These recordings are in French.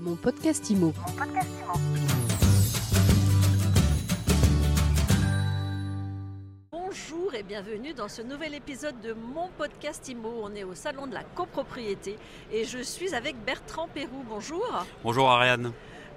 Mon podcast IMO. Bonjour et bienvenue dans ce nouvel épisode de mon podcast IMO. On est au salon de la copropriété et je suis avec Bertrand Pérou. Bonjour. Bonjour Ariane.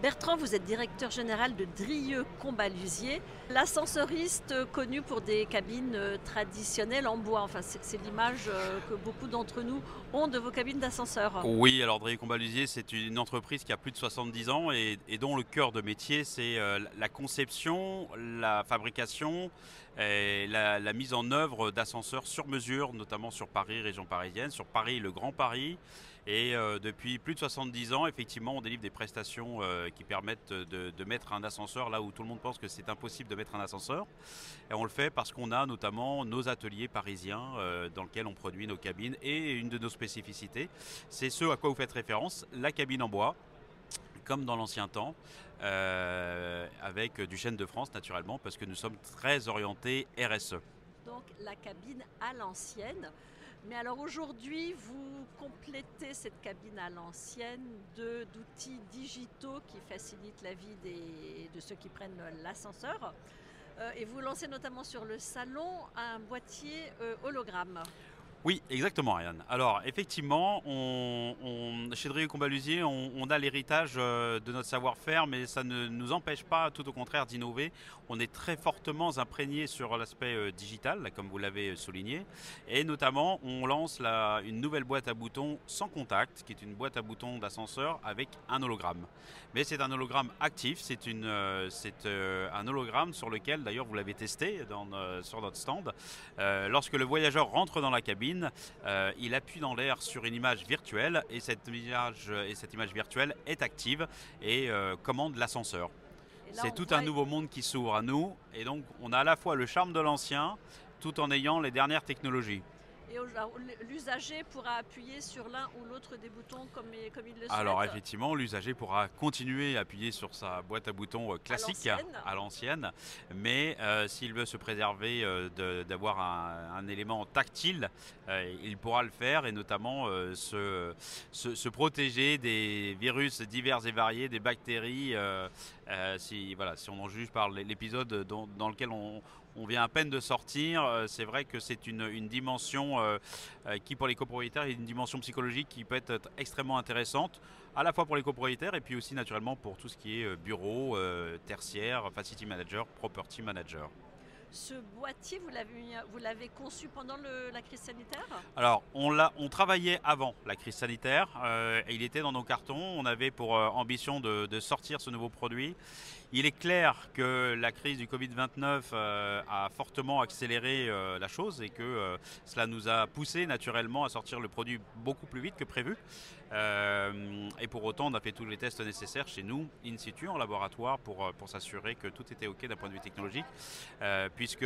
Bertrand, vous êtes directeur général de Drieux Combalusier, l'ascenseuriste connu pour des cabines euh, traditionnelles en bois. Enfin, c'est l'image euh, que beaucoup d'entre nous ont de vos cabines d'ascenseur. Oui, alors Drieux Combalusier, c'est une entreprise qui a plus de 70 ans et, et dont le cœur de métier, c'est euh, la conception, la fabrication et la, la mise en œuvre d'ascenseurs sur mesure, notamment sur Paris, région parisienne, sur Paris, le Grand Paris. Et euh, depuis plus de 70 ans, effectivement, on délivre des prestations euh, qui permettent de, mettre un ascenseur là où tout le monde pense que c'est impossible de mettre un ascenseur. Et on le fait parce qu'on a notamment nos ateliers parisiens euh, dans lesquels on produit nos cabines. Et une de nos spécificités, c'est ce à quoi vous faites référence, la cabine en bois comme dans l'ancien temps, avec du chêne de France naturellement, parce que nous sommes très orientés RSE. Donc la cabine à l'ancienne. Mais alors aujourd'hui, vous complétez cette cabine à l'ancienne d'outils digitaux qui facilitent la vie de ceux qui prennent l'ascenseur. Euh, et vous lancez notamment sur le salon un boîtier euh, hologramme. Oui, exactement, Ariane. Alors, effectivement, chez Drieux Combalusier, on, a l'héritage euh, de notre savoir-faire, mais ça ne nous empêche pas, tout au contraire, d'innover. On est très fortement imprégné sur l'aspect euh, digital, comme vous l'avez souligné, et notamment, on lance la- une nouvelle boîte à boutons sans contact, qui est une boîte à boutons d'ascenseur avec un hologramme. Mais c'est un hologramme actif, c'est euh, euh, un hologramme sur lequel, d'ailleurs, vous l'avez testé euh, sur notre stand. Euh, lorsque le voyageur rentre dans la cabine, euh, il appuie dans l'air sur une image virtuelle et cette image, et cette image virtuelle est active et euh, commande l'ascenseur. C'est tout un nouveau monde qui s'ouvre à nous et donc on a à la fois le charme de l'ancien tout en ayant les dernières technologies. Et l'usager pourra appuyer sur l'un ou l'autre des boutons comme, il- comme il le souhaite. Alors effectivement, l'usager pourra continuer à appuyer sur sa boîte à boutons euh, classique à l'ancienne, mais euh, s'il veut se préserver euh, d'avoir un, un élément tactile, euh, il pourra le faire et notamment se, se- se protéger des virus divers et variés, des bactéries. si, voilà, si on en juge par l'épisode dans, dans lequel on, on vient à peine de sortir, euh, c'est vrai que c'est une, dimension euh, euh, qui pour les copropriétaires est une dimension psychologique qui peut être extrêmement intéressante, à la fois pour les copropriétaires et puis aussi naturellement pour tout ce qui est bureau, tertiaire, facility manager, property manager. Ce boîtier, vous l'avez conçu pendant la crise sanitaire Alors, on, on travaillait avant la crise sanitaire euh, et il était dans nos cartons. On avait pour euh, ambition de, sortir ce nouveau produit. Il est clair que la crise du Covid-29 euh, a fortement accéléré la chose et que cela nous a poussé naturellement à sortir le produit beaucoup plus vite que prévu. Et pour autant, on a fait tous les tests nécessaires chez nous, in situ, en laboratoire, pour, s'assurer que tout était OK d'un point de vue technologique. Puisque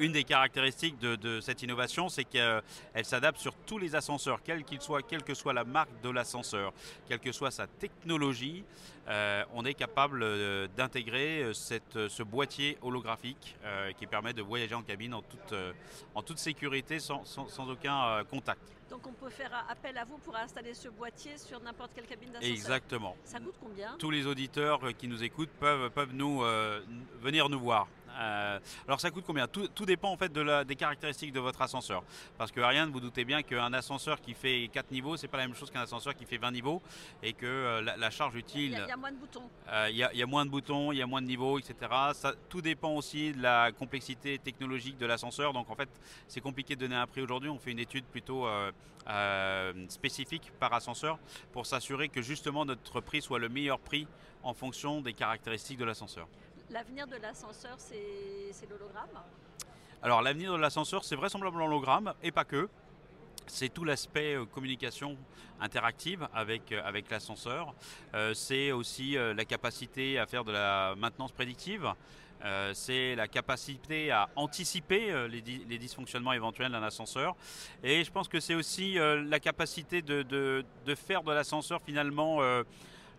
une des caractéristiques de, de cette innovation, c'est qu'elle s'adapte sur tous les ascenseurs, quel qu'il soit, quelle que soit la marque de l'ascenseur, quelle que soit sa technologie, euh, on est capable euh, d'intégrer euh, ce boîtier holographique euh, qui permet de voyager en cabine en toute, en toute sécurité, sans, sans- sans aucun contact. Donc on peut faire appel à vous pour installer ce boîtier sur n'importe quelle cabine d'ascenseur. Exactement. Ça coûte combien? Tous les auditeurs qui nous écoutent peuvent, peuvent nous euh, venir nous voir. Euh, alors ça coûte combien? Tout, tout dépend en fait de la- des caractéristiques de votre ascenseur. Parce que Ariane, vous doutez bien qu'un ascenseur qui fait 4 niveaux, c'est pas la même chose qu'un ascenseur qui fait 20 niveaux et que euh, la, la charge utile, il y a moins de boutons. euh, il y, a- il y a moins de boutons, il y a moins de niveaux, etc. Ça, tout dépend aussi de la complexité technologique de l'ascenseur. Donc en fait, c'est compliqué de donner un prix aujourd'hui. On fait une étude plutôt euh, euh, spécifique par ascenseur pour s'assurer que justement notre prix soit le meilleur prix en fonction des caractéristiques de l'ascenseur. L'avenir de l'ascenseur, c'est l'hologramme? Alors l'avenir de l'ascenseur, c'est vraisemblablement l'hologramme et pas que. C'est tout l'aspect euh, communication interactive avec, euh, avec l'ascenseur. Euh, c'est aussi la capacité à faire de la maintenance prédictive. C'est la capacité à anticiper les, dysfonctionnements éventuels d'un ascenseur. Et je pense que c'est aussi la capacité de, de- de faire de l'ascenseur finalement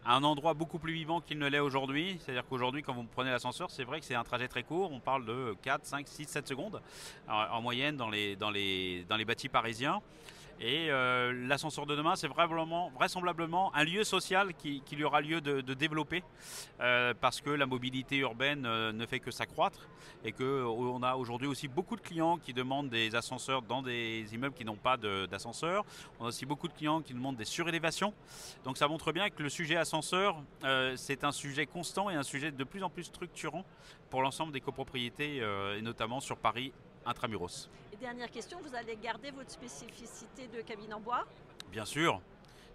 euh, un endroit beaucoup plus vivant qu'il ne l'est aujourd'hui. C'est-à-dire qu'aujourd'hui, quand vous prenez l'ascenseur, c'est vrai que c'est un trajet très court. On parle de 4, 5, 6, 7 secondes en, en moyenne dans les, dans, les, dans les bâtis parisiens. Et euh, l'ascenseur de demain, c'est vraisemblablement, un lieu social qui, qui, aura lieu de, développer euh, parce que la mobilité urbaine euh, ne fait que s'accroître et qu'on a aujourd'hui aussi beaucoup de clients qui demandent des ascenseurs dans des immeubles qui n'ont pas d'ascenseur. On a aussi beaucoup de clients qui demandent des surélévations. Donc ça montre bien que le sujet ascenseur, c'est un sujet constant et un sujet de plus en plus structurant pour l'ensemble des copropriétés et notamment sur Paris intramuros. Et dernière question, vous allez garder votre spécificité de cabine en bois? Bien sûr,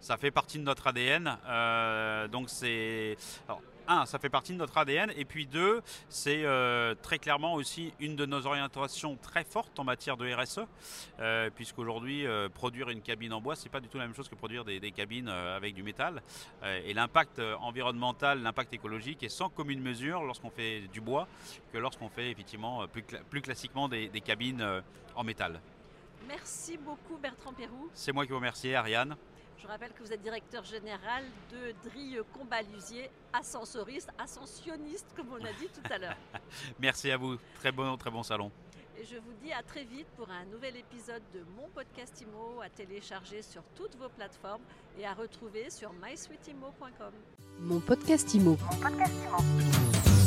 ça fait partie de notre ADN. Euh, donc c'est un, ça fait partie de notre ADN, et puis deux, c'est euh, très clairement aussi une de nos orientations très fortes en matière de RSE, euh, puisqu'aujourd'hui, euh, produire une cabine en bois, c'est pas du tout la même chose que produire des, des cabines euh, avec du métal. Et l'impact environnemental, l'impact écologique est sans commune mesure lorsqu'on fait du bois que lorsqu'on fait effectivement plus classiquement des, des cabines en métal. Merci beaucoup Bertrand Pérou. C'est moi qui vous remercie, Ariane. Je rappelle que vous êtes directeur général de Drille Combalusier, ascensoriste, ascensionniste, comme on a dit tout à l'heure. Merci à vous. Très bon, très bon salon. Et je vous dis à très vite pour un nouvel épisode de mon podcast IMO à télécharger sur toutes vos plateformes et à retrouver sur mysweetimo.com. Mon podcast IMO. Mon podcast IMO.